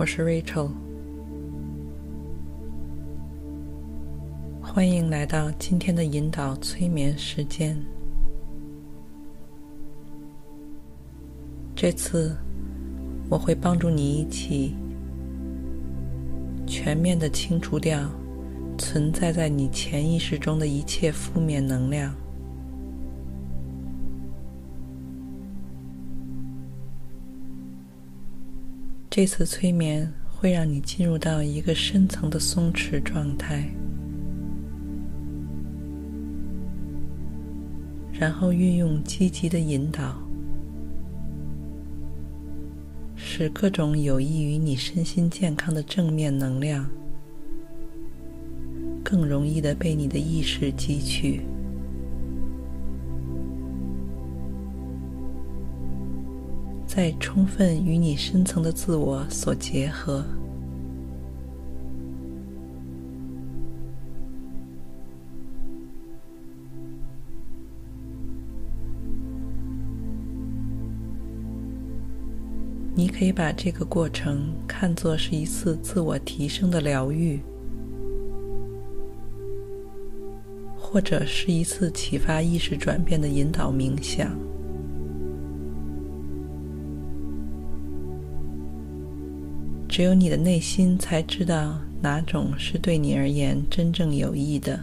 我是 Rachel，欢迎来到今天的引导催眠时间。这次我会帮助你一起全面的清除掉存在在你潜意识中的一切负面能量。这次催眠会让你进入到一个深层的松弛状态，然后运用积极的引导，使各种有益于你身心健康的正面能量更容易的被你的意识汲取。再充分与你深层的自我所结合，你可以把这个过程看作是一次自我提升的疗愈，或者是一次启发意识转变的引导冥想。只有你的内心才知道哪种是对你而言真正有益的。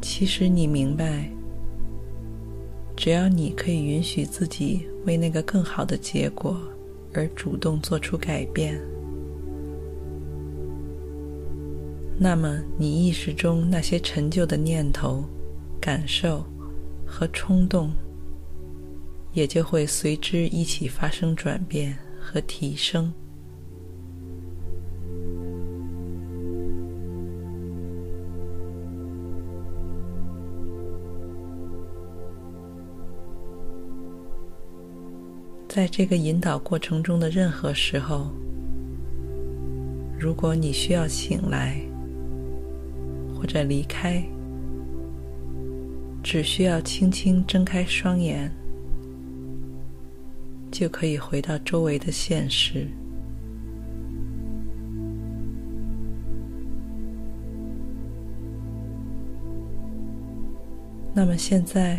其实你明白，只要你可以允许自己为那个更好的结果而主动做出改变。那么，你意识中那些陈旧的念头、感受和冲动，也就会随之一起发生转变和提升。在这个引导过程中的任何时候，如果你需要醒来，或者离开，只需要轻轻睁开双眼，就可以回到周围的现实。那么现在，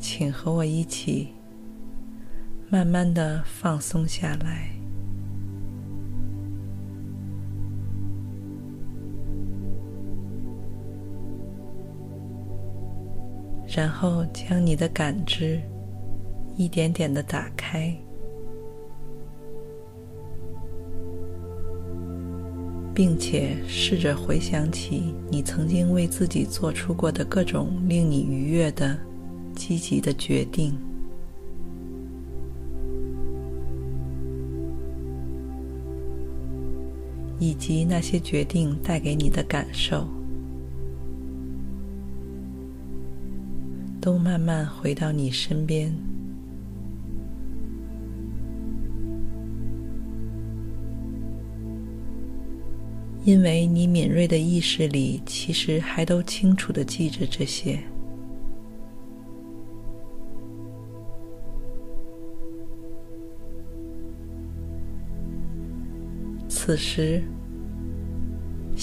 请和我一起，慢慢的放松下来。然后将你的感知一点点的打开，并且试着回想起你曾经为自己做出过的各种令你愉悦的、积极的决定，以及那些决定带给你的感受。都慢慢回到你身边，因为你敏锐的意识里其实还都清楚的记着这些。此时。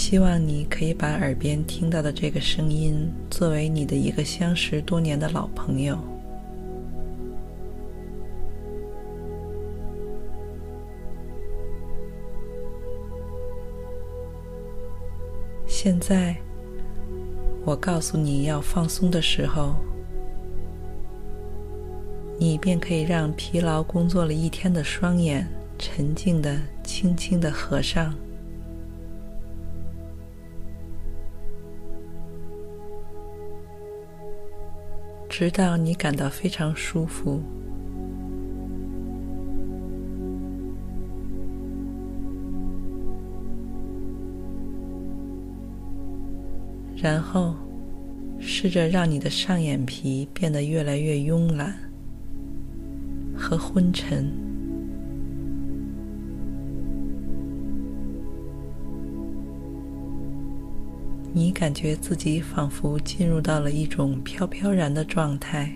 希望你可以把耳边听到的这个声音作为你的一个相识多年的老朋友。现在，我告诉你要放松的时候，你便可以让疲劳工作了一天的双眼沉静地、轻轻地合上，直到你感到非常舒服。然后，试着让你的上眼皮变得越来越慵懒和昏沉。你感觉自己仿佛进入到了一种飘飘然的状态，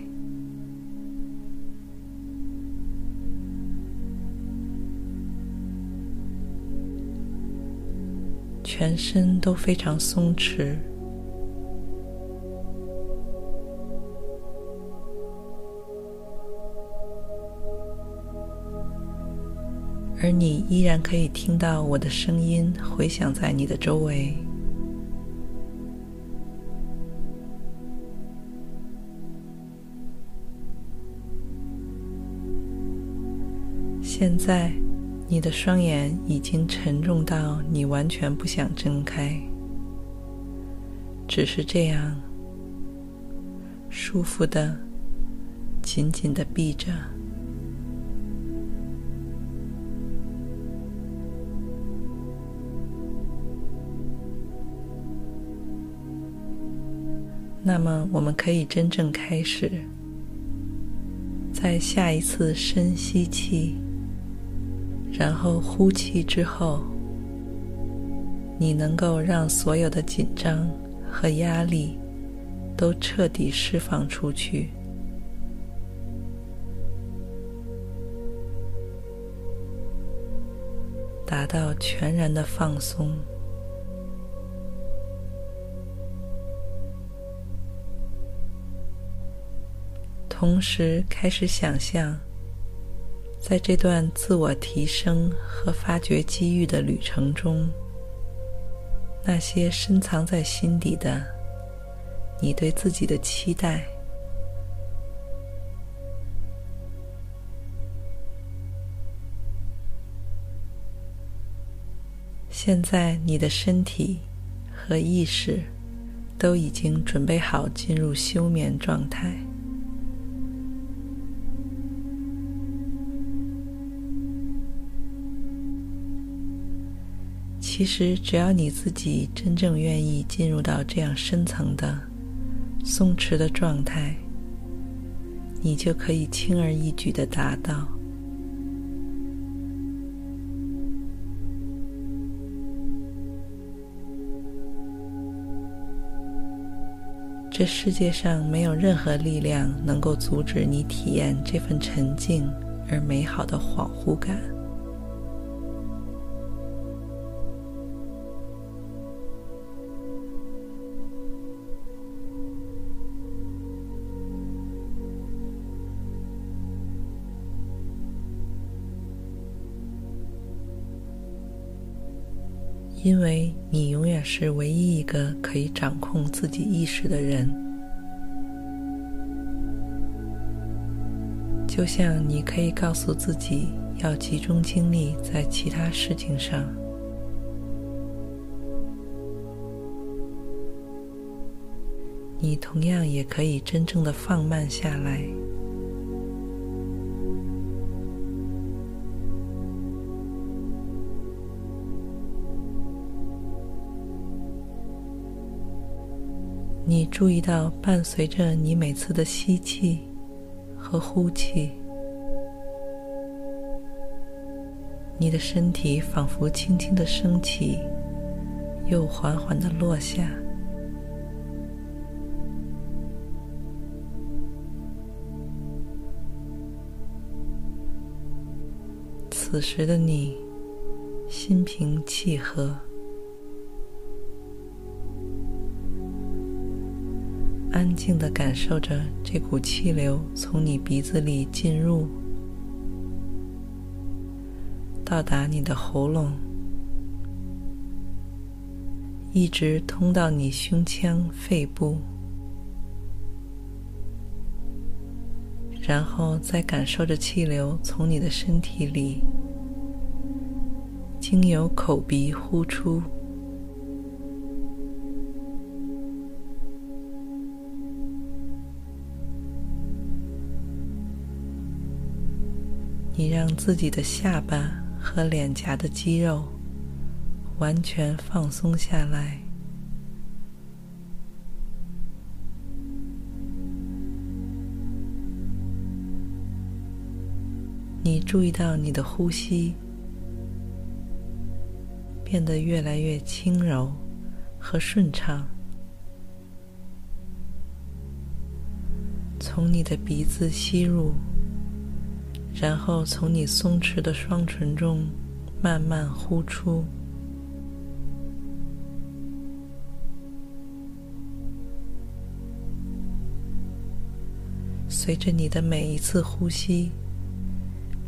全身都非常松弛。而你依然可以听到我的声音回响在你的周围。现在，你的双眼已经沉重到你完全不想睁开，只是这样，舒服的，紧紧的闭着。那么，我们可以真正开始。在下一次深吸气，然后呼气之后，你能够让所有的紧张和压力都彻底释放出去，达到全然的放松。同时开始想象，在这段自我提升和发掘机遇的旅程中，那些深藏在心底的你对自己的期待。现在，你的身体和意识都已经准备好进入休眠状态。其实，只要你自己真正愿意进入到这样深层的松弛的状态，你就可以轻而易举的达到。这世界上没有任何力量能够阻止你体验这份沉静而美好的恍惚感。因为你永远是唯一一个可以掌控自己意识的人，就像你可以告诉自己要集中精力在其他事情上，你同样也可以真正的放慢下来。注意到，伴随着你每次的吸气和呼气，你的身体仿佛轻轻的升起，又缓缓的落下。此时的你，心平气和。安静地感受着这股气流从你鼻子里进入，到达你的喉咙，一直通到你胸腔、肺部，然后再感受着气流从你的身体里经由口鼻呼出。让自己的下巴和脸颊的肌肉完全放松下来。你注意到你的呼吸变得越来越轻柔和顺畅，从你的鼻子吸入。然后从你松弛的双唇中慢慢呼出，随着你的每一次呼吸，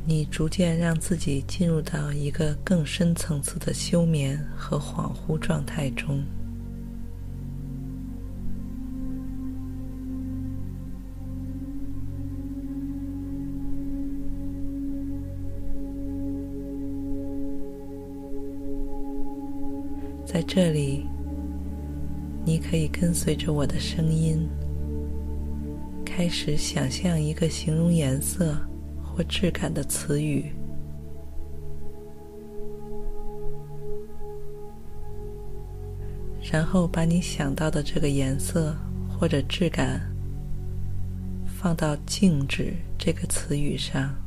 你逐渐让自己进入到一个更深层次的休眠和恍惚状态中。在这里，你可以跟随着我的声音，开始想象一个形容颜色或质感的词语，然后把你想到的这个颜色或者质感放到“静止”这个词语上。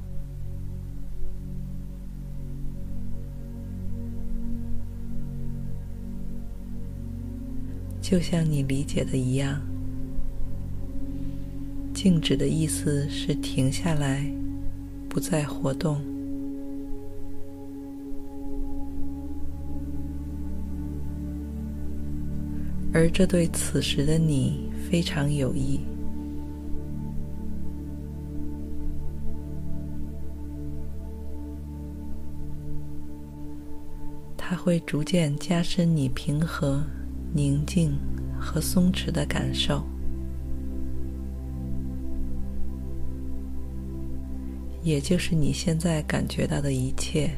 就像你理解的一样，静止的意思是停下来，不再活动。而这对此时的你非常有益，它会逐渐加深你平和。宁静和松弛的感受，也就是你现在感觉到的一切。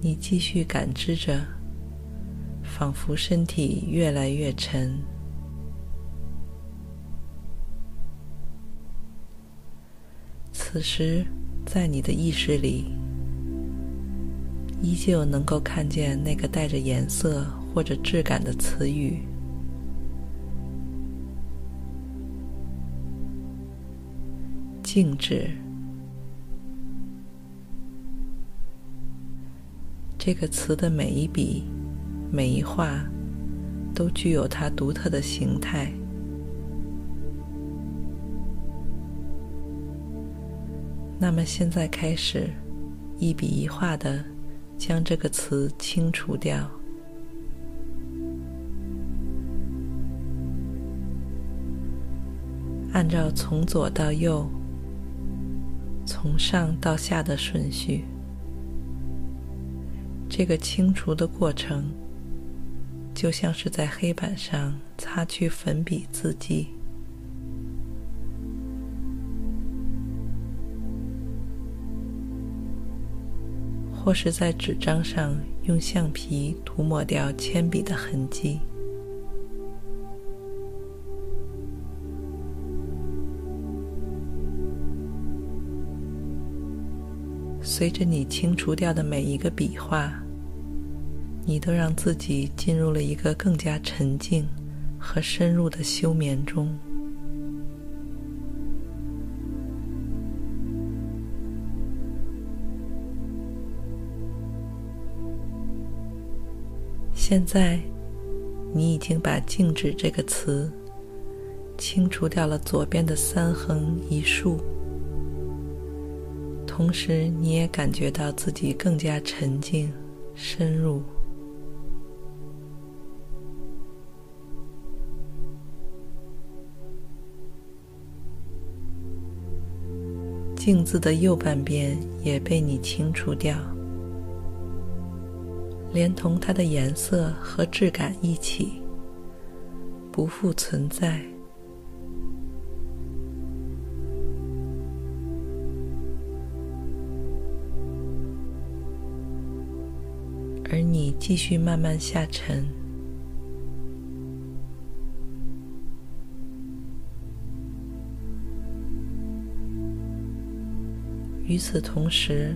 你继续感知着，仿佛身体越来越沉。此时，在你的意识里，依旧能够看见那个带着颜色或者质感的词语。静止。这个词的每一笔、每一画，都具有它独特的形态。那么现在开始，一笔一画的将这个词清除掉，按照从左到右、从上到下的顺序。这个清除的过程，就像是在黑板上擦去粉笔字迹。或是在纸张上用橡皮涂抹掉铅笔的痕迹。随着你清除掉的每一个笔画，你都让自己进入了一个更加沉静和深入的休眠中。现在，你已经把“静止”这个词清除掉了左边的三横一竖，同时你也感觉到自己更加沉静、深入。镜子的右半边也被你清除掉，连同它的颜色和质感一起，不复存在。而你继续慢慢下沉。与此同时，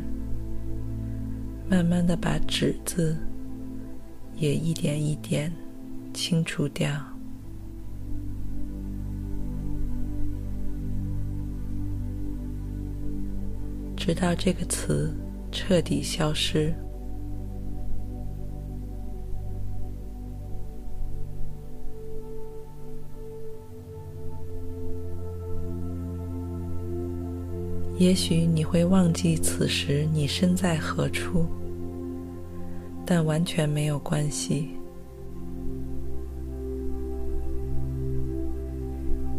慢慢的把纸字也一点一点清除掉，直到这个词彻底消失。也许你会忘记此时你身在何处，但完全没有关系，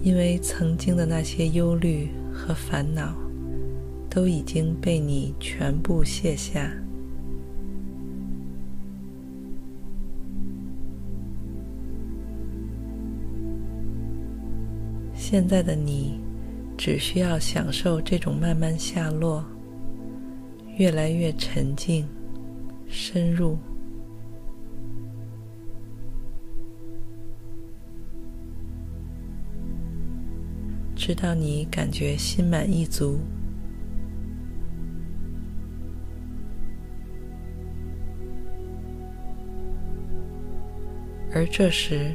因为曾经的那些忧虑和烦恼都已经被你全部卸下。现在的你。只需要享受这种慢慢下落，越来越沉静、深入，直到你感觉心满意足。而这时，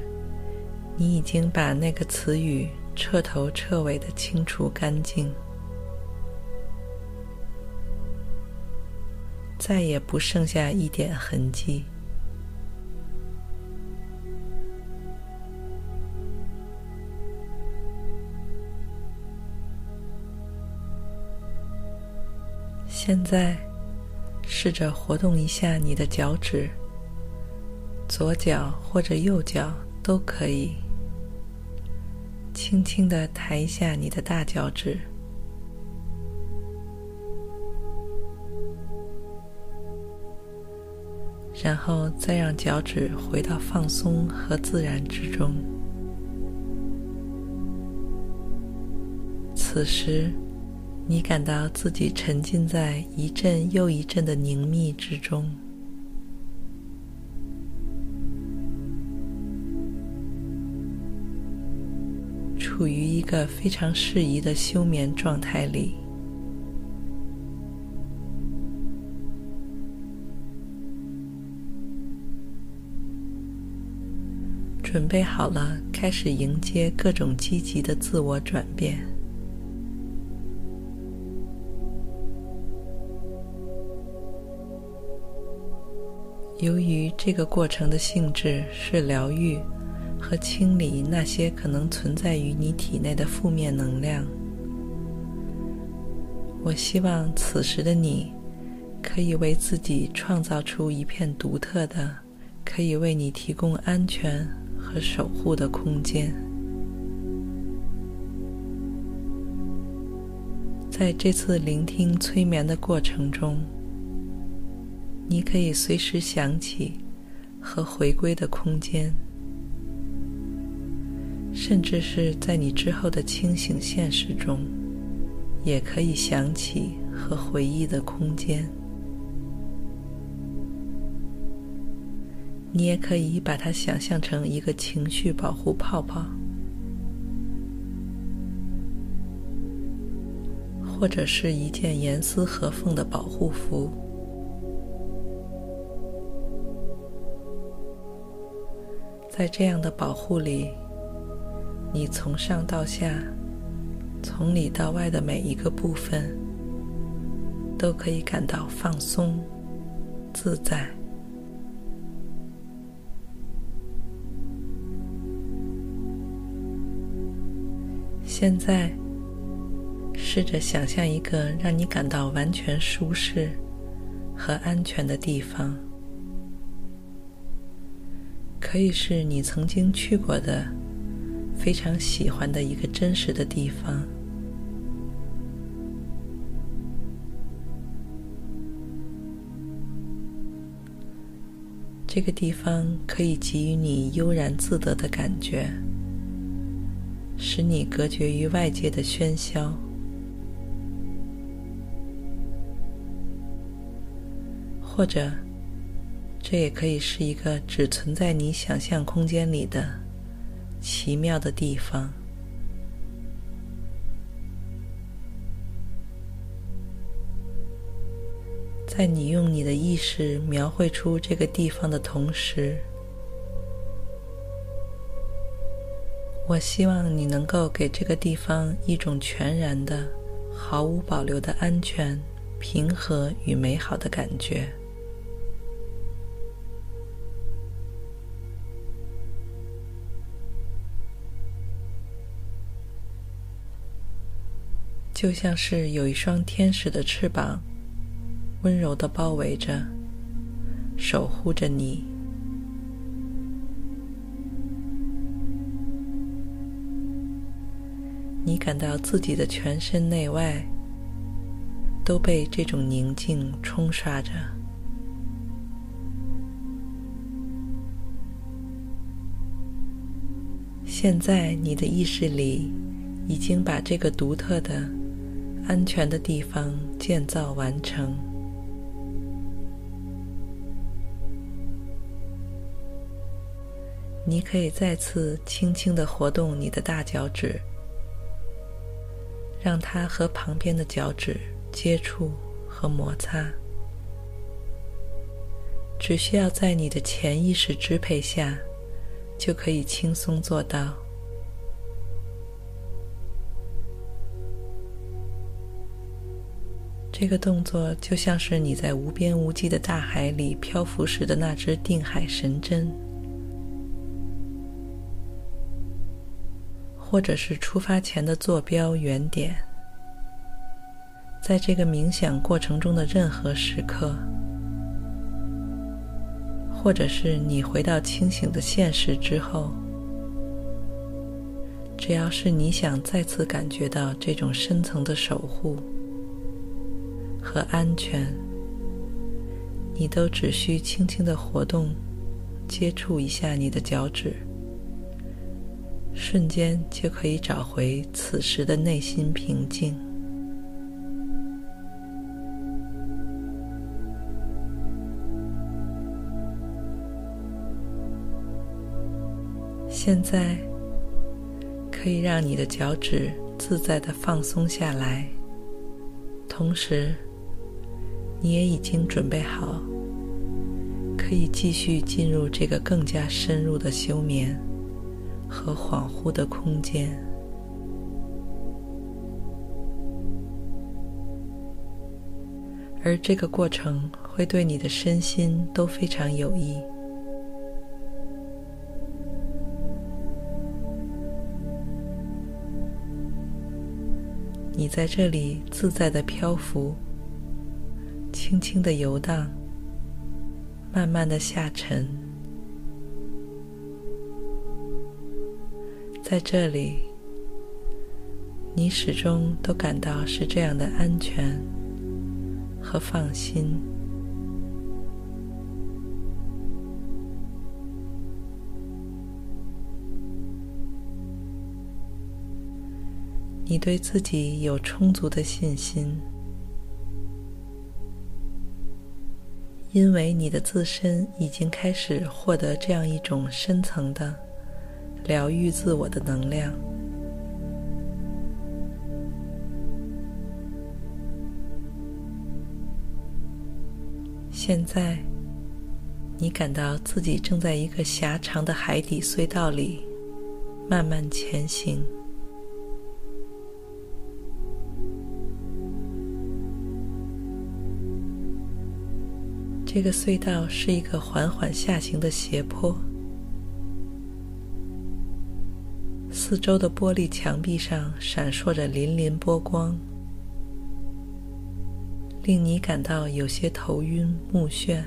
你已经把那个词语。彻头彻尾的清除干净，再也不剩下一点痕迹。现在，试着活动一下你的脚趾，左脚或者右脚都可以。轻轻的抬一下你的大脚趾，然后再让脚趾回到放松和自然之中。此时，你感到自己沉浸在一阵又一阵的凝谧之中。处于一个非常适宜的休眠状态里。准备好了，开始迎接各种积极的自我转变。由于这个过程的性质是疗愈。和清理那些可能存在于你体内的负面能量。我希望此时的你，可以为自己创造出一片独特的、可以为你提供安全和守护的空间。在这次聆听催眠的过程中，你可以随时想起和回归的空间。甚至是在你之后的清醒现实中，也可以想起和回忆的空间。你也可以把它想象成一个情绪保护泡泡，或者是一件严丝合缝的保护服。在这样的保护里。你从上到下，从里到外的每一个部分，都可以感到放松、自在。现在试着想象一个让你感到完全舒适和安全的地方。可以是你曾经去过的非常喜欢的一个真实的地方。这个地方可以给予你悠然自得的感觉。使你隔绝于外界的喧嚣。或者，这也可以是一个只存在你想象空间里的奇妙的地方。在你用你的意识描绘出这个地方的同时，我希望你能够给这个地方一种全然的、毫无保留的安全、平和与美好的感觉。就像是有一双天使的翅膀，温柔的包围着，守护着你。你感到自己的全身内外都被这种宁静冲刷着。现在，你的意识里已经把这个独特的。安全的地方建造完成。你可以再次轻轻的活动你的大脚趾，让它和旁边的脚趾接触和摩擦。只需要在你的潜意识支配下，就可以轻松做到。这个动作就像是你在无边无际的大海里漂浮时的那只定海神针，或者是出发前的坐标原点。在这个冥想过程中的任何时刻，或者是你回到清醒的现实之后，只要是你想再次感觉到这种深层的守护。和安全，你都只需轻轻的活动，接触一下你的脚趾，瞬间就可以找回此时的内心平静。现在，可以让你的脚趾自在的放松下来，同时。你也已经准备好，可以继续进入这个更加深入的休眠和恍惚的空间，而这个过程会对你的身心都非常有益。你在这里自在的漂浮。轻轻的游荡，慢慢的下沉，在这里，你始终都感到是这样的安全和放心。你对自己有充足的信心。因为你的自身已经开始获得这样一种深层的疗愈自我的能量。现在，你感到自己正在一个狭长的海底隧道里慢慢前行。这个隧道是一个缓缓下行的斜坡，四周的玻璃墙壁上闪烁着粼粼波光，令你感到有些头晕目眩。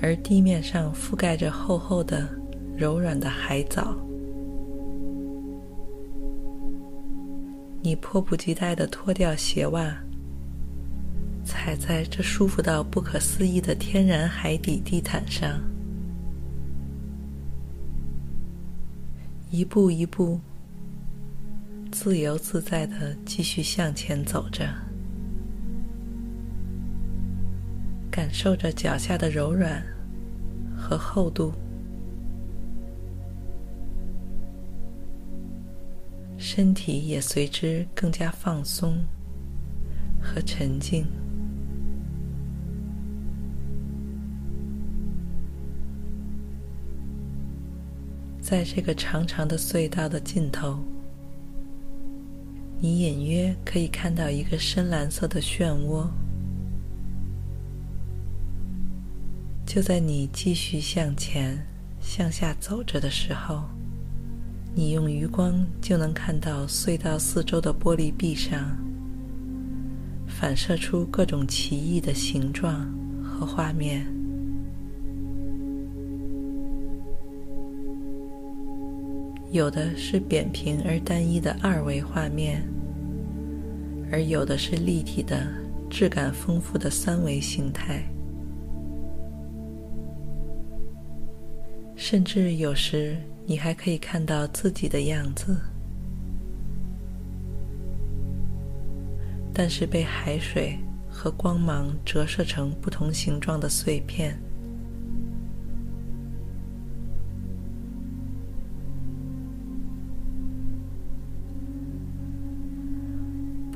而地面上覆盖着厚厚的、柔软的海藻。你迫不及待的脱掉鞋袜，踩在这舒服到不可思议的天然海底地毯上，一步一步，自由自在的继续向前走着，感受着脚下的柔软和厚度，身体也随之更加放松和沉静。在这个长长的隧道的尽头，你隐约可以看到一个深蓝色的漩涡。就在你继续向前、向下走着的时候，你用余光就能看到隧道四周的玻璃壁上反射出各种奇异的形状和画面。有的是扁平而单一的二维画面，而有的是立体的、质感丰富的三维形态。甚至有时，你还可以看到自己的样子，但是被海水和光芒折射成不同形状的碎片。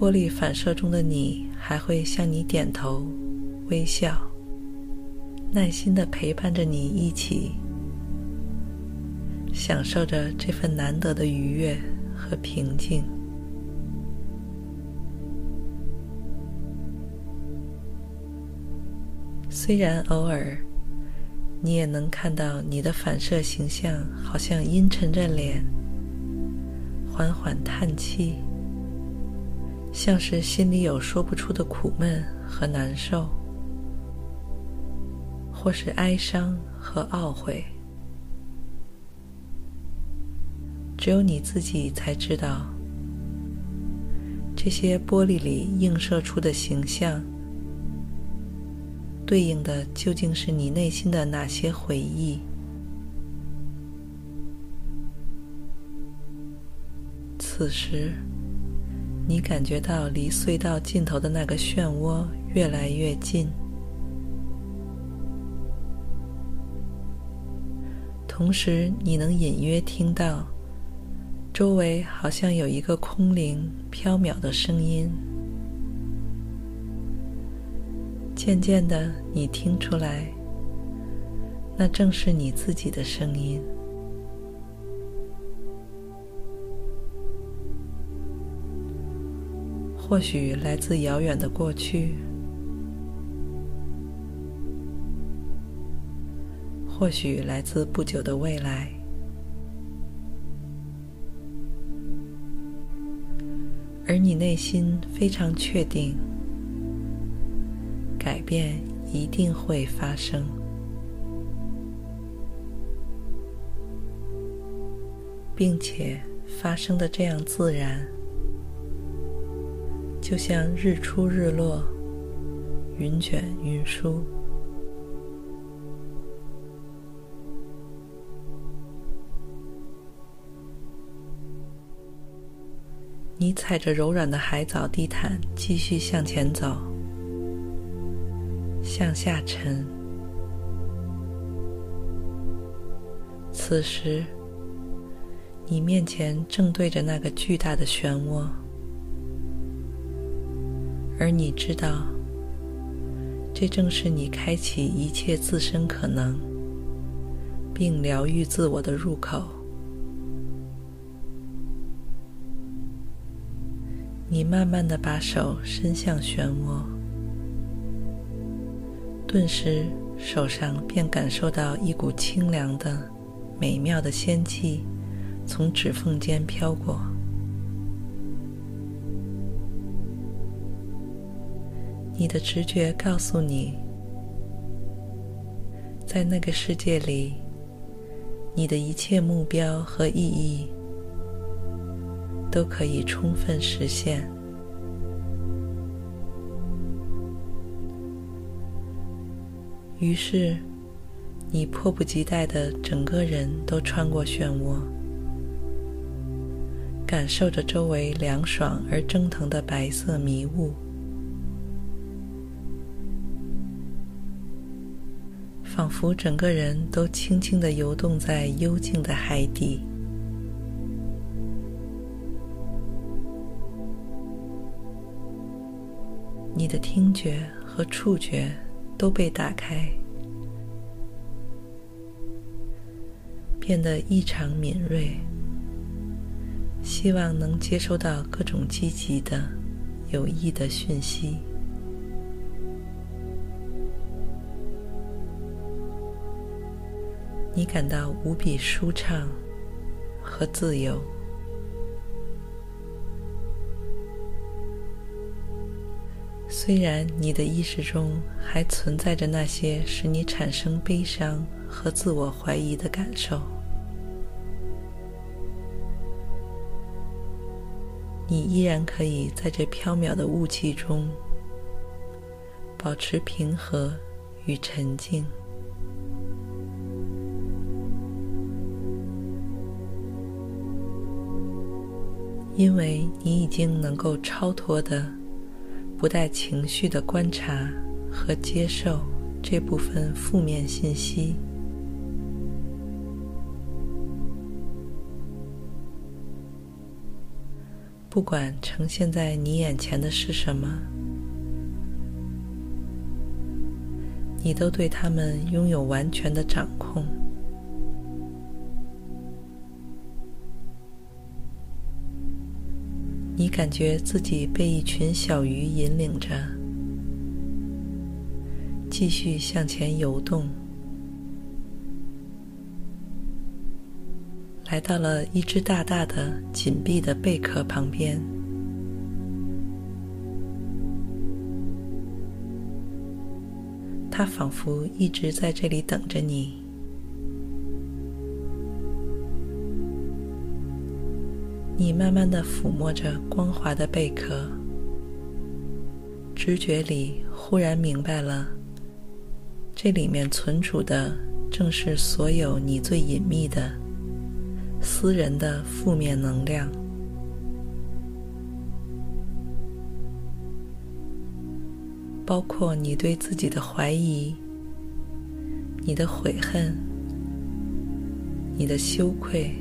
玻璃反射中的你还会向你点头、微笑，耐心的陪伴着你一起，享受着这份难得的愉悦和平静。虽然偶尔你也能看到你的反射形象，好像阴沉着脸，缓缓叹气。像是心里有说不出的苦闷和难受，或是哀伤和懊悔，只有你自己才知道，这些玻璃里映射出的形象，对应的究竟是你内心的哪些回忆。此时。你感觉到离隧道尽头的那个漩涡越来越近，同时你能隐约听到周围好像有一个空灵飘渺的声音。渐渐的，你听出来，那正是你自己的声音。或许来自遥远的过去，或许来自不久的未来，而你内心非常确定，改变一定会发生，并且发生的这样自然。就像日出日落，云卷云舒。你踩着柔软的海藻地毯，继续向前走，向下沉。此时，你面前正对着那个巨大的漩涡。而你知道，这正是你开启一切自身可能，并疗愈自我的入口。你慢慢的把手伸向漩涡，顿时手上便感受到一股清凉的、美妙的仙气从指缝间飘过。你的直觉告诉你，在那个世界里，你的一切目标和意义都可以充分实现。于是，你迫不及待地整个人都穿过漩涡，感受着周围凉爽而蒸腾的白色迷雾，仿佛整个人都轻轻的游动在幽静的海底。你的听觉和触觉都被打开，变得异常敏锐，希望能接收到各种积极的、有益的讯息。你感到无比舒畅和自由。虽然你的意识中还存在着那些使你产生悲伤和自我怀疑的感受，你依然可以在这飘渺的雾气中保持平和与沉静，因为你已经能够超脱的。不带情绪的观察和接受这部分负面信息，不管呈现在你眼前的是什么，你都对他们拥有完全的掌控。你感觉自己被一群小鱼引领着，继续向前游动，来到了一只大大的、紧闭的贝壳旁边。它仿佛一直在这里等着你。你慢慢的抚摸着光滑的贝壳，直觉里忽然明白了，这里面存储的正是所有你最隐秘的、私人的负面能量，包括你对自己的怀疑、你的悔恨、你的羞愧。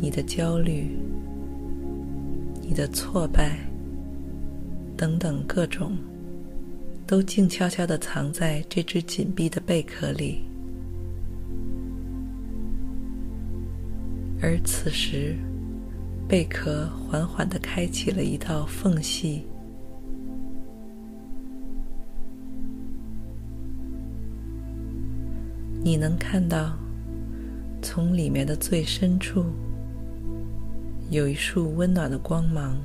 你的焦虑、你的挫败等等各种，都静悄悄地藏在这只紧闭的贝壳里。而此时，贝壳缓缓地开启了一道缝隙，你能看到从里面的最深处。有一束温暖的光芒，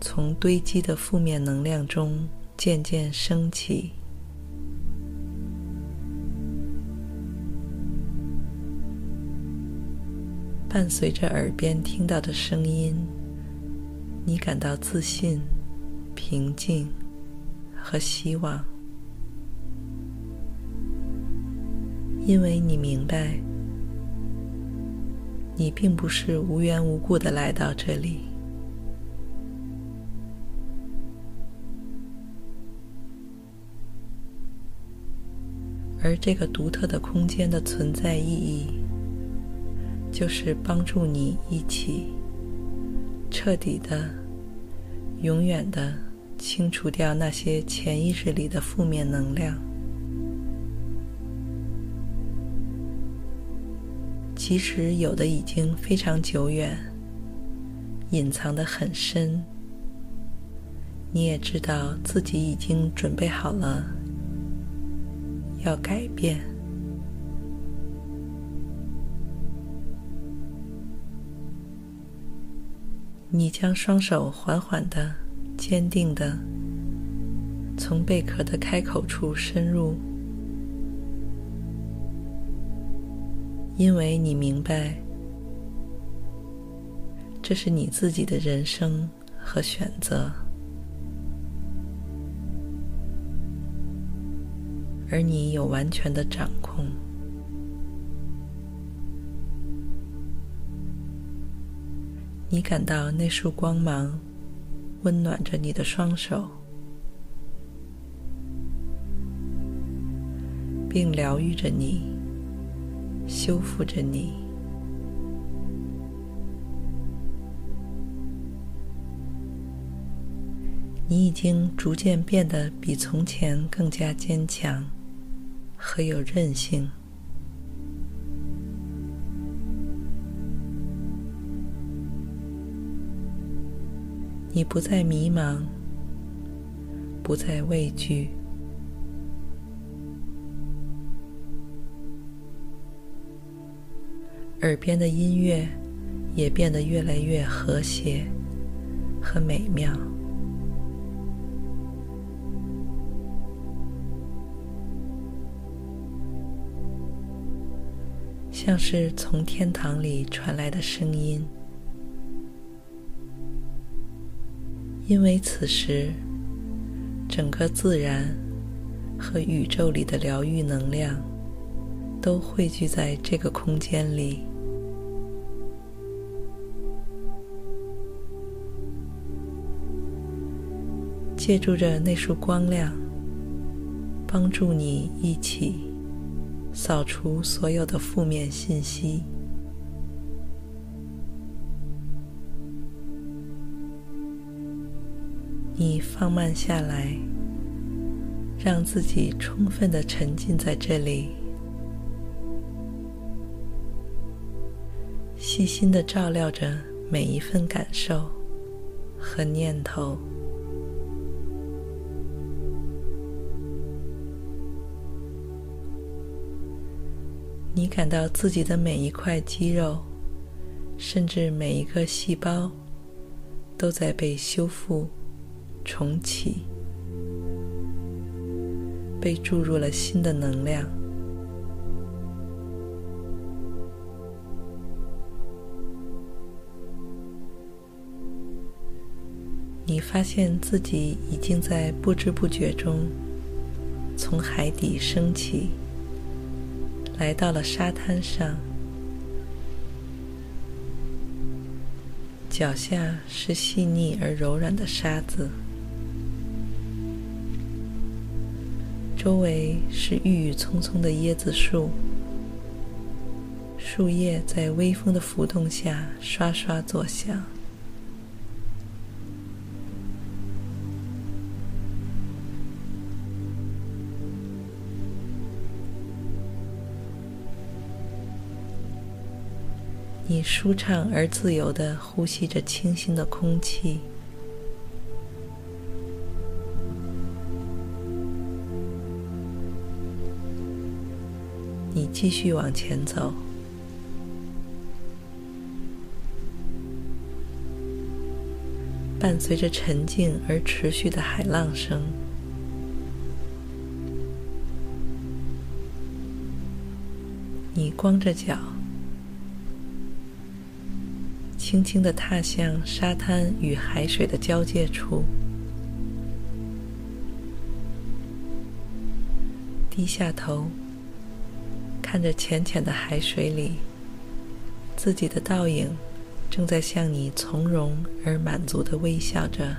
从堆积的负面能量中渐渐升起，伴随着耳边听到的声音，你感到自信、平静和希望，因为你明白。你并不是无缘无故的来到这里，而这个独特的空间的存在意义，就是帮助你一起彻底的、永远的清除掉那些潜意识里的负面能量。其实有的已经非常久远，隐藏得很深。你也知道自己已经准备好了，要改变。你将双手缓缓的、坚定的从贝壳的开口处深入。因为你明白，这是你自己的人生和选择。而你有完全的掌控。你感到那束光芒温暖着你的双手，并疗愈着你，修复着你。你已经逐渐变得比从前更加坚强和有韧性。你不再迷茫，不再畏惧，耳边的音乐也变得越来越和谐和美妙，像是从天堂里传来的声音。因为此时，整个自然和宇宙里的疗愈能量都汇聚在这个空间里，借助着那束光亮，帮助你一起扫除所有的负面信息。你放慢下来，让自己充分的沉浸在这里，细心的照料着每一份感受和念头。感到自己的每一块肌肉，甚至每一个细胞，都在被修复。重启，被注入了新的能量。你发现自己已经在不知不觉中从海底升起，来到了沙滩上。脚下是细腻而柔软的沙子。周围是郁郁葱葱的椰子树，树叶在微风的拂动下刷刷作响。舒畅而自由的呼吸着清新的空气。你继续往前走，伴随着沉静而持续的海浪声。你光着脚，轻轻地踏向沙滩与海水的交界处，低下头。看着浅浅的海水里，自己的倒影正在向你从容而满足地微笑着。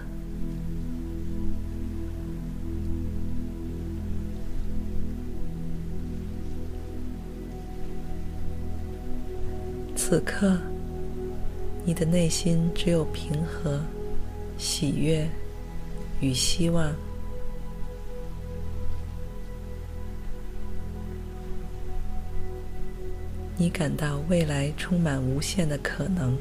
此刻，你的内心只有平和、喜悦与希望。你感到未来充满无限的可能。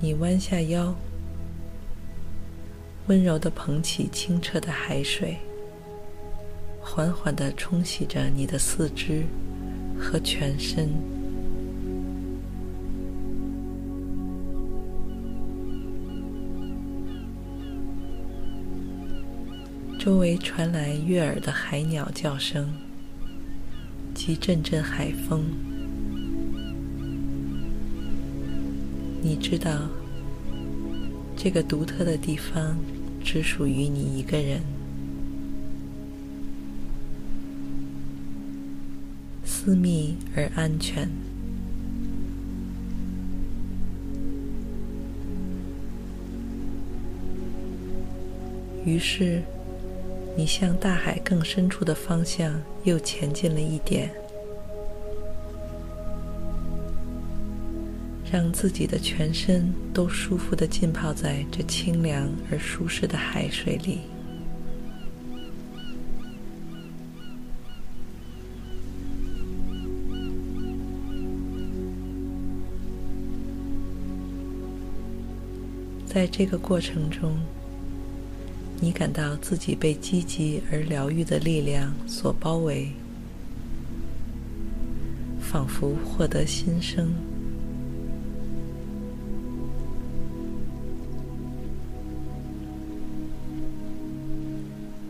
你弯下腰，温柔地捧起清澈的海水，缓缓地冲洗着你的四肢和全身。周围传来悦耳的海鸟叫声及阵阵海风。你知道，这个独特的地方只属于你一个人，私密而安全。于是，你向大海更深处的方向又前进了一点，让自己的全身都舒服的浸泡在这清凉而舒适的海水里。在这个过程中，你感到自己被积极而疗愈的力量所包围，仿佛获得新生。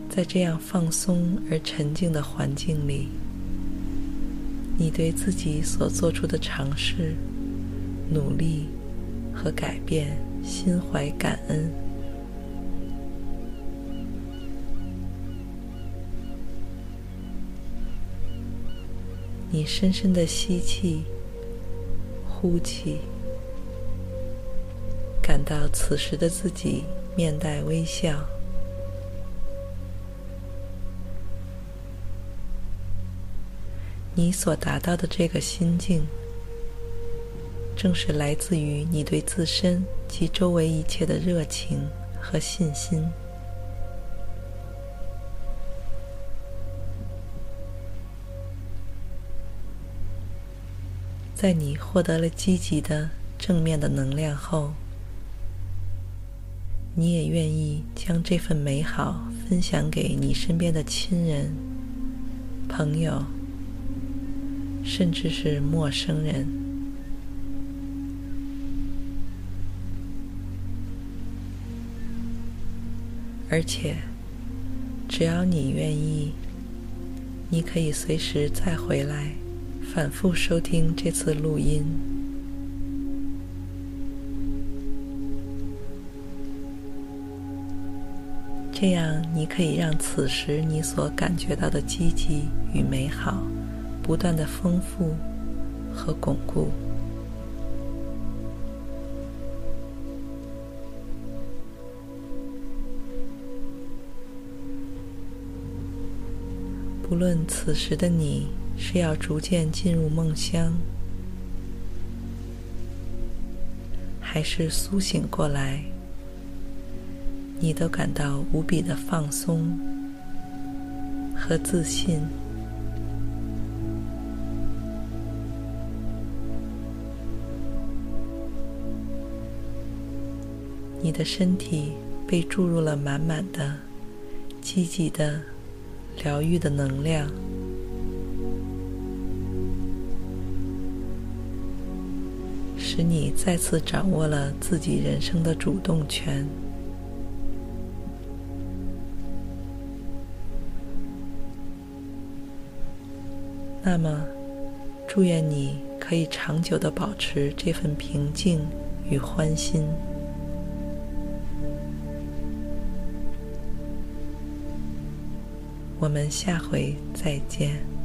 在这样放松而沉静的环境里，你对自己所做出的尝试、努力和改变心怀感恩。你深深的吸气、呼气，感到此时的自己面带微笑。你所达到的这个心境，正是来自于你对自身及周围一切的热情和信心。在你获得了积极的、正面的能量后，你也愿意将这份美好分享给你身边的亲人、朋友，甚至是陌生人。而且，只要你愿意，你可以随时再回来。反复收听这次录音，这样你可以让此时你所感觉到的积极与美好不断的丰富和巩固。不论此时的你。是要逐渐进入梦乡，还是苏醒过来，你都感到无比的放松和自信。你的身体被注入了满满的、积极的、疗愈的能量。使你再次掌握了自己人生的主动权。那么，祝愿你可以长久的保持这份平静与欢欣。我们下回再见。